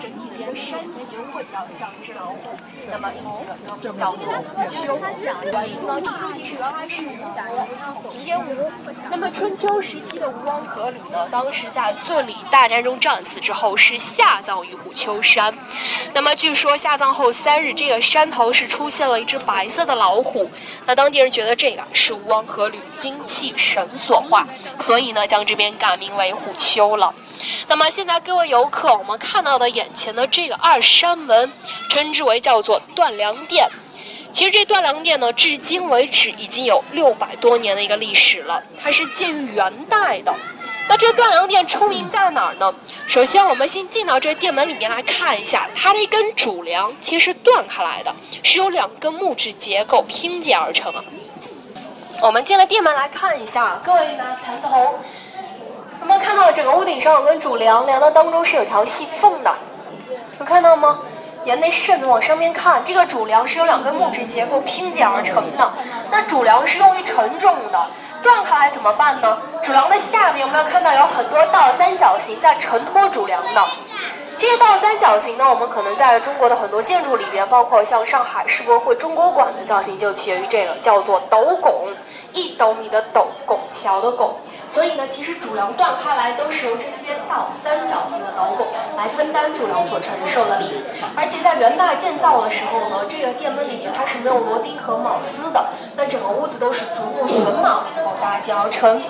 整体的山形会比较像一只老虎。那么这个叫做虎丘。原因呢，这其实原来是平间吴。那么春秋时期的吴王阖闾呢，当时在罪里大战中战死之后，是下葬于虎丘山。那么据说下葬后三日，这个山头是出现了一只白色的老虎。那当地人觉得这个是吴王阖闾精气神所化，所以呢，将这边改名为虎丘了。那么现在各位游客，我们看到的眼前的这个二山门，称之为叫做断梁殿。其实这断梁殿呢，至今为止已经有六百多年的一个历史了，它是建于元代的。那这断梁殿出名在哪儿呢？首先，我们先进到这殿门里面来看一下，它的一根主梁其实是断开来的，是由两根木质结构拼接而成的。我们进了殿门来看一下，各位呢抬头，有没有看到整个屋顶上有根主梁，梁的当中是有条细缝的，有看到吗？沿那渗子往上面看，这个主梁是由两根木质结构拼接而成的。那主梁是用于承重的，断开来怎么办呢？主梁的下面有没有看到有很多倒三角形在承托主梁的？这些倒三角形呢，我们可能在中国的很多建筑里边，包括像上海世博会中国馆的造型就起源于这个，叫做斗拱，一斗米的斗，拱桥的拱。所以呢，其实主梁断开来都是由这些倒三角形的斗拱来分担主梁所承受的力。而且在元代建造的时候呢，这个殿门里面它是没有螺钉和铆丝的，那整个屋子都是竹木榫卯结构搭建而成。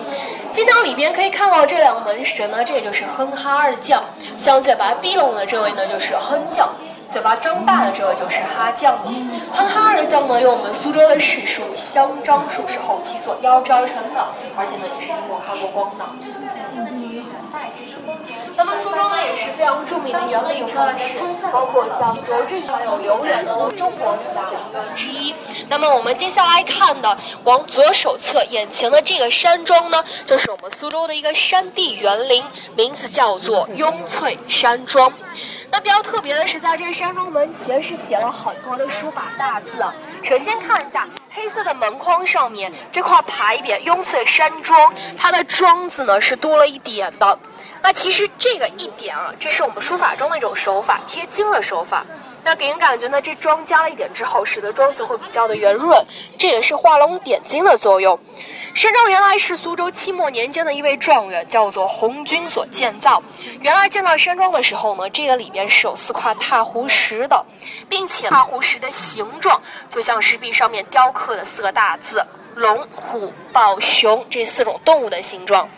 进到里边可以看到这两个门神呢，这就是哼哈二将，像嘴巴闭拢的这位呢就是哼将。嘴巴张大的这个就是哈酱了，哼哈二将呢，用我们苏州的柿树香樟树是后期所雕制而成的，而且呢也是经过开过光的。那么苏州呢也是非常著名的园林城市，包括像拙政还有留园的中国四大名园之一。那么我们接下来看的，往左手侧眼前的这个山庄呢，就是我们苏州的一个山地园林，名字叫做雍翠山庄。那比较特别的是，在这个山庄门前是写了很多的书法大字。首先看一下黑色的门框上面这块牌匾“雍翠山庄”，它的“庄”字呢是多了一点的。那其实这个一点啊，这是我们书法中的一种手法，贴金的手法。那给人感觉呢，这庄加了一点之后，使得庄字会比较的圆润，这也是画龙点睛的作用。山庄原来是苏州清末年间的一位状元叫做红军所建造。原来建造山庄的时候呢，这个里边是有四块踏湖石的，并且踏湖石的形状就像石壁上面雕刻的四个大字。龙、虎、豹、熊这四种动物的形状。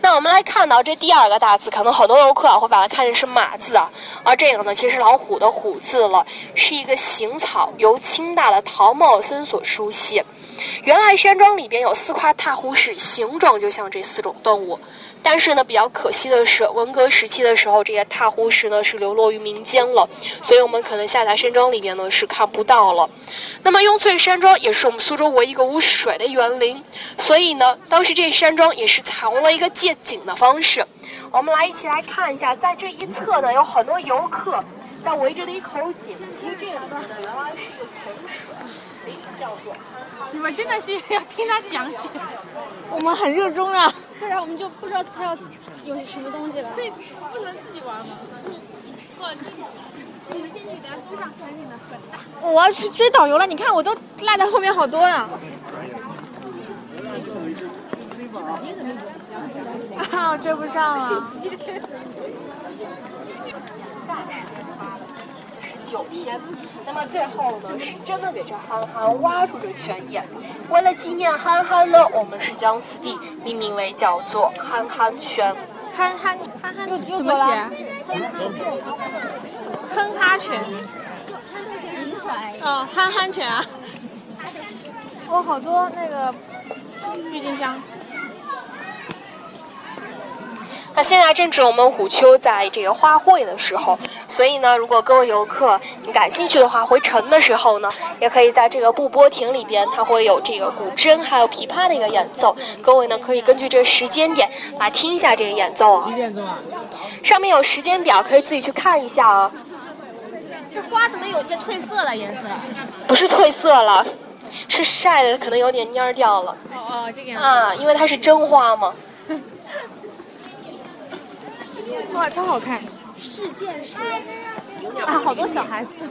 那我们来看到这第二个大字，可能好多游客啊会把它看成是马字啊，而这个呢，其实老虎的虎字了，是一个行草，由清大的陶茂森所书写。原来山庄里边有四块踏湖石，形状就像这四种动物。但是呢，比较可惜的是，文革时期的时候，这些踏湖石呢是流落于民间了，所以我们可能下在山庄里边呢是看不到了。那么雍翠山庄也是我们苏州唯一一个无水的园林，所以呢，当时这山庄也是采用了一个借景的方式。我们来一起来看一下，在这一侧呢有很多游客在围着的一口井，其实这个里面呢原来是一个泉水，名字叫做。你们真的是要听他讲解？我们很热衷啊。不然我们就不知道他要有什么东西了。对，不能自己玩吗？不，你们先去，等下路上赶紧的。我要去追导游了，你看我都落在后面好多了。啊，追不上了。九天，那么最后呢，是真的给这憨憨挖出这泉眼。为了纪念憨憨呢，我们是将此地命名为叫做憨憨泉。憨憨憨憨怎么写？哼哈泉。哦，憨憨泉啊。哦，好多那个郁金香。那现在正值我们虎丘在这个花卉的时候，所以呢，如果各位游客你感兴趣的话，回城的时候呢，也可以在这个布波亭里边，它会有这个古筝还有琵琶的一个演奏，各位呢可以根据这个时间点来听一下这个演奏啊。上面有时间表，可以自己去看一下啊。这花怎么有些褪色了颜色？不是褪色了，是晒的，可能有点蔫掉了。哦哦，这个样子。啊，因为它是真花嘛。哇，超好看！世剑师。啊，好多小孩子。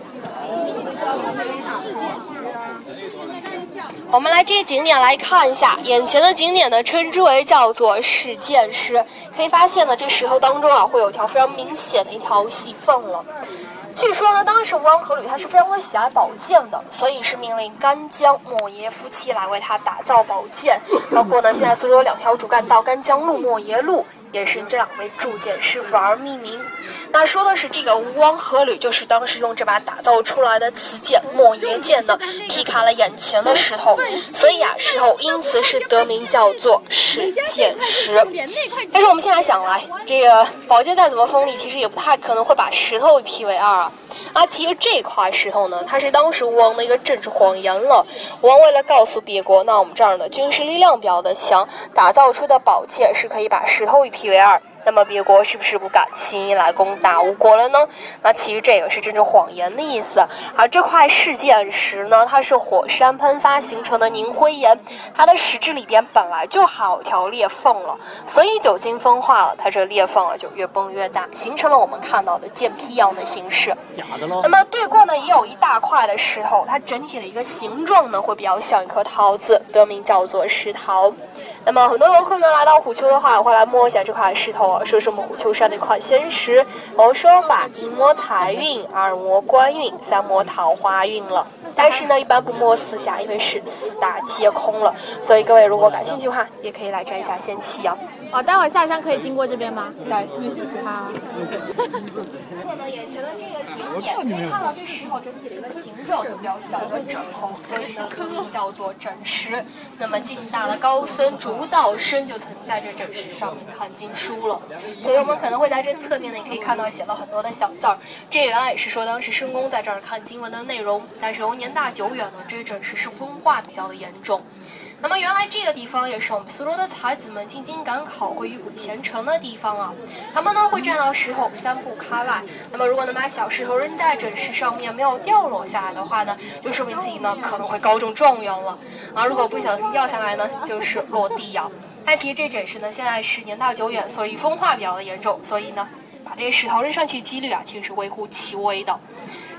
我们来这些景点来看一下，眼前的景点呢，称之为叫做事件师。可以发现呢，这石头当中啊，会有条非常明显的一条细缝了。据说呢，当时吴王阖闾他是非常的喜爱宝剑的，所以是命令干将莫邪夫妻来为他打造宝剑。包括呢，现在苏州有两条主干道，干将路、莫邪路。也是这两位铸剑师傅而命名。那说的是这个吴王阖闾，就是当时用这把打造出来的此剑莫邪剑呢，劈开了眼前的石头，所以啊，石头因此是得名叫做石剑石。但是我们现在想来，这个宝剑再怎么锋利，其实也不太可能会把石头劈为二啊。啊，其实这块石头呢，它是当时吴王的一个政治谎言了。吴王为了告诉别国，那我们这儿的军事力量比较的强，打造出的宝剑是可以把石头一劈为二。那么别国是不是不敢轻易来攻打吴国了呢？那其实这个是政治谎言的意思。而这块事件石呢，它是火山喷发形成的凝灰岩，它的石质里边本来就好条裂缝了，所以久经风化了，它这裂缝啊就越崩越大，形成了我们看到的剑劈一样的形式。假的喽。那么对过呢也有一大块的石头，它整体的一个形状呢会比较像一颗桃子，得名叫做石桃。那么很多游客呢来到虎丘的话，会来摸一下这块石头。说是我们虎丘山的一块仙石，有说法一摸财运，二摸官运，三摸桃花运了。但是呢，一般不摸四下，因为是四大皆空了。所以各位如果感兴趣的话，也可以来摘一下仙气啊。哦，待会儿下山可以经过这边吗？对，好。看到眼前的这个景点，可以看到这石头整体的一个形状就比较像一个枕头，所以呢，得名叫做枕石。那么晋大的高僧竺道生就曾在这枕石上面看经书了。所以我们可能会在这侧面呢，也可以看到写了很多的小字儿。这原来也是说当时申公在这儿看经文的内容，但是由年大久远呢，这枕石是风化比较的严重。那么原来这个地方也是我们苏州的才子们进京赶考会遇苦前程的地方啊。他们呢会站到石头三步开外，那么如果能把小石头扔在枕石上面没有掉落下来的话呢，就说明自己呢可能会高中状元了。啊，如果不小心掉下来呢，就是落地呀。但其实这枕石呢现在是年代久远，所以风化比较的严重，所以呢把这些石头扔上去几率啊其实是微乎其微的。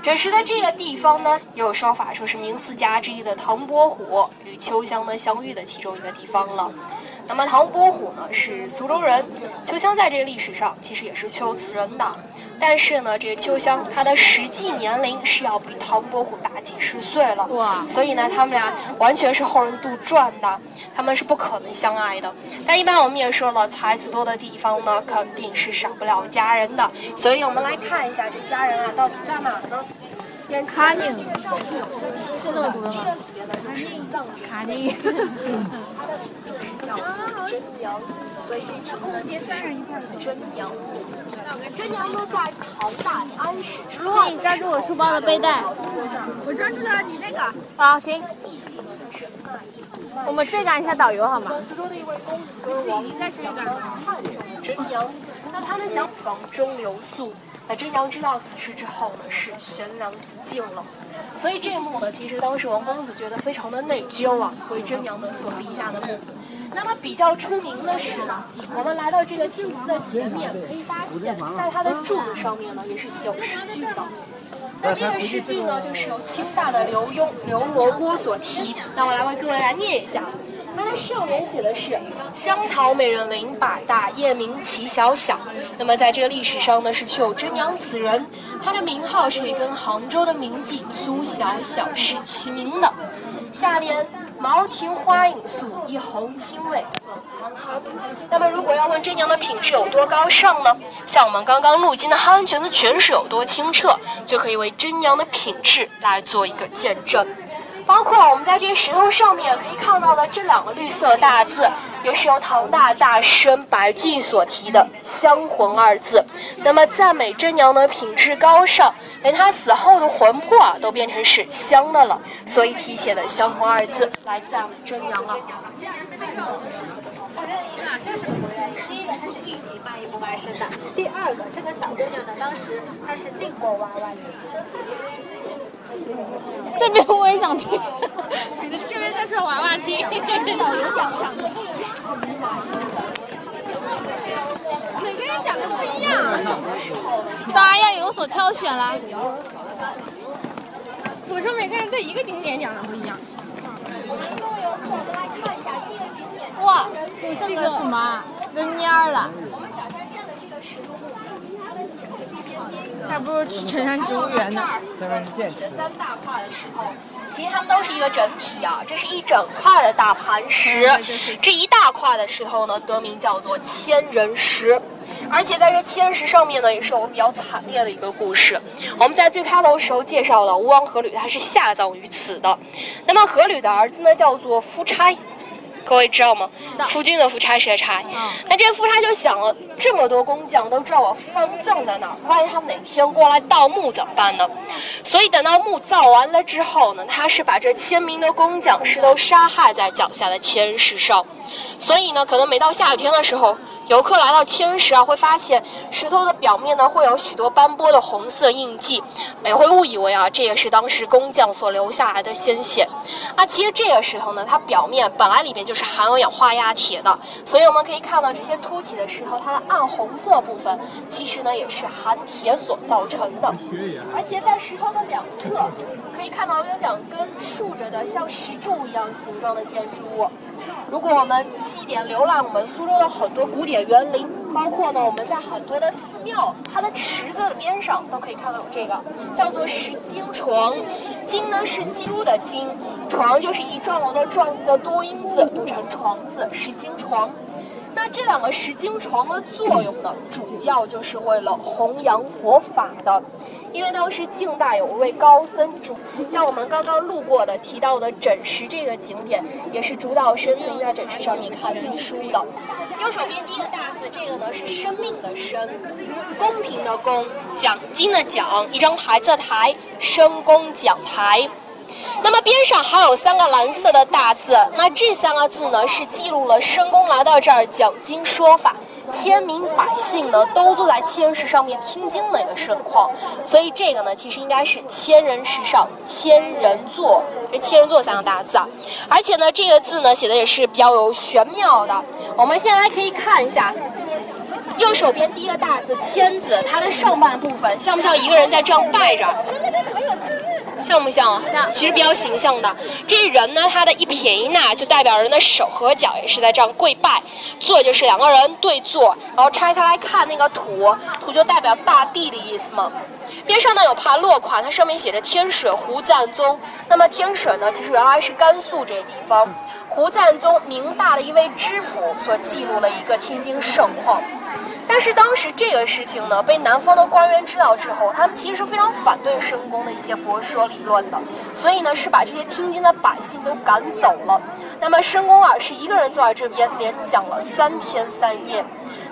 这时的这个地方呢，也有说法说是明四家之一的唐伯虎与秋香呢相遇的其中一个地方了。那么唐伯虎呢是苏州人，秋香在这个历史上其实也是秋瓷人的。但是呢，这个秋香她的实际年龄是要比唐伯虎大几十岁了，哇！所以呢，他们俩完全是后人杜撰的，他们是不可能相爱的。但一般我们也说了，才子多的地方呢，肯定是少不了佳人的。所以我们来看一下这佳人啊，到底在哪呢？卡宁，是这么读的吗？卡宁。真娘，所是真娘。真娘呢在唐代安史之乱。请抓住我书包的背带。我抓住了你那个。好，行。我们追赶一下导游好吗？苏州的一位公子王在想着汉中真娘，那他们想房中留宿。那真娘知道此事之后呢，是悬梁自尽了。所以这一幕呢，其实当时王公子觉得非常的内疚啊，为真娘呢所立下的墓。那么比较出名的是呢，我们来到这个镜子的前面，可以发现，在它的柱子上面呢，也是写有诗句的。那这个诗句呢，就是由清大的刘墉、刘罗锅所题。那我来为各位来念一下。它的上联写的是“香草美人林，百大夜明其小小”。那么在这个历史上呢，是确有真娘此人，她的名号是以跟杭州的名妓苏小小是齐名的。下面“茅亭花影素，一泓清味滂沱”。那么如果要问真娘的品质有多高尚呢？像我们刚刚入京的汉泉的泉水有多清澈，就可以为真娘的品质来做一个见证。包括我们在这些石头上面可以看到的这两个绿色大字，也是由唐大大生白居易所题的“香魂”二字。那么赞美真娘的品质高尚，连她死后的魂魄啊都变成是香的了，所以题写的“香魂”二字来赞美真娘啊。第，二个这个小姑娘呢，当时她是定过娃娃的。这边我也想听，这边在说娃娃亲。每个人讲的不一样。当然要有所挑选啦。我说每个人对一个景点讲的不一样。哇，这个什么都蔫了。还不如去城山植物园呢。这三大块的石头，其实它们都是一个整体啊，这是一整块的大磐石。这一大块的石头呢，得名叫做千人石。而且在这千人石上面呢，也是我们比较惨烈的一个故事。我们在最开头的时候介绍了吴王阖闾，他是下葬于此的。那么阖闾的儿子呢，叫做夫差。各位知道吗？夫君的夫差谁差？那这夫差就想了，这么多工匠都知道我方葬在哪儿，万一他们哪天过来盗墓怎么办呢？所以等到墓造完了之后呢，他是把这千名的工匠是都杀害在脚下的千石上。所以呢，可能每到下雨天的时候。游客来到青石啊，会发现石头的表面呢会有许多斑驳的红色印记，也会误以为啊这也是当时工匠所留下来的鲜血。那其实这个石头呢，它表面本来里面就是含有氧化亚铁的，所以我们可以看到这些凸起的石头，它的暗红色部分其实呢也是含铁所造成的。而且在石头的两侧可以看到有两根竖着的像石柱一样形状的建筑物。如果我们细点浏览我们苏州的很多古典园林，包括呢我们在很多的寺庙，它的池子的边上都可以看到有这个，叫做石经床。经呢是记珠的经，床就是一幢楼的幢字的多音字，读成床字，石经床。那这两个石经床的作用呢，主要就是为了弘扬佛法的。因为当时晋代有位高僧主，像我们刚刚路过的提到的枕石这个景点，也是主导生曾在枕石上面看经书的。右手边第一个大字，这个呢是生命的生，公平的公，讲经的讲，一张台子的台，深宫讲台。那么边上还有三个蓝色的大字，那这三个字呢是记录了申公来到这儿讲经说法。千名百姓呢，都坐在千石上面听经的一个盛况，所以这个呢，其实应该是千人石上千人坐，这千人坐三个大字啊，而且呢，这个字呢写的也是比较有玄妙的。我们现在可以看一下，右手边第一个大字千字，它的上半部分像不像一个人在这样拜着？像不像？像，其实比较形象的。这人呢，他的一撇一捺就代表人的手和脚也是在这样跪拜。坐就是两个人对坐，然后拆开来看那个土，土就代表大地的意思嘛。边上呢有盘落款，它上面写着天水胡赞宗。那么天水呢，其实原来是甘肃这个地方。胡赞宗明大的一位知府所记录了一个天津盛况。但是当时这个事情呢，被南方的官员知道之后，他们其实是非常反对申公的一些佛说理论的，所以呢是把这些听经的百姓都赶走了。那么申公啊是一个人坐在这边连讲了三天三夜。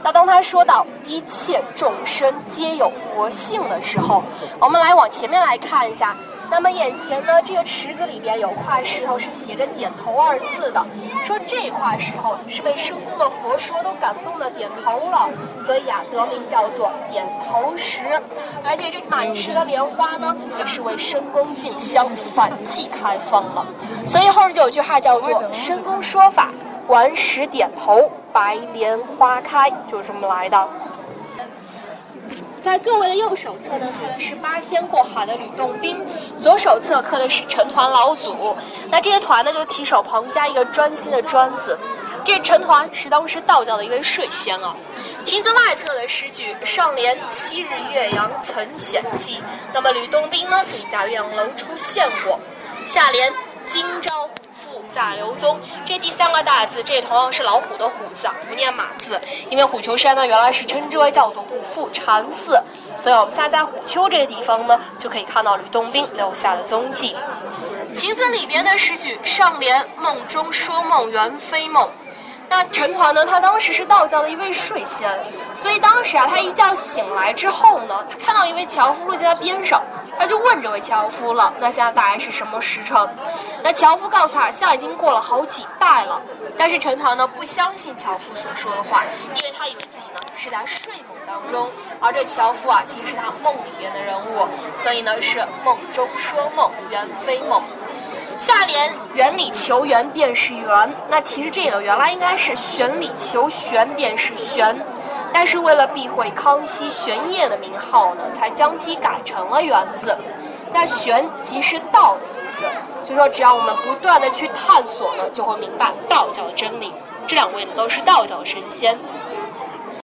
那当他说到一切众生皆有佛性的时候，我们来往前面来看一下。那么眼前呢，这个池子里边有块石头是写着“点头”二字的，说这块石头是被深宫的佛说都感动的点头了，所以啊得名叫做点头石。而且这满池的莲花呢，也是为深宫进香反季开放了。所以后面就有句话叫做“深宫说法，顽石点头，白莲花开”，就是这么来的。在各位的右手侧呢，刻的是八仙过海的吕洞宾；左手侧刻的是成团老祖。那这个团呢，就提手旁加一个专心的专字。这成团是当时道教的一位睡仙啊。亭子外侧的诗句上联“昔日岳阳曾显迹”，那么吕洞宾呢，曾在岳阳楼出现过。下联“今朝”。在刘宗，这第三个大字，这同样是老虎的虎字，啊不念马字，因为虎丘山呢原来是称之为叫做虎父禅寺，所以我们现在虎丘这个地方呢，就可以看到吕洞宾留下的踪迹。亭子里边的诗句上联“梦中说梦原非梦”，那陈团呢，他当时是道教的一位睡仙，所以当时啊，他一觉醒来之后呢，他看到一位樵夫路在他边上。他就问这位樵夫了：“那现在大概是什么时辰？”那樵夫告诉他：“现在已经过了好几代了。”但是陈团呢不相信樵夫所说的话，因为他以为自己呢是在睡梦当中，而这樵夫啊其实是他梦里边的人物，所以呢是梦中说梦，原非梦。下联“园里求圆便是圆”，那其实这个原来应该是“玄里求玄便是玄”。但是为了避讳康熙玄烨的名号呢，才将其改成了元字。那玄即是道的意思，就说只要我们不断的去探索呢，就会明白道教的真理。这两位呢都是道教神仙，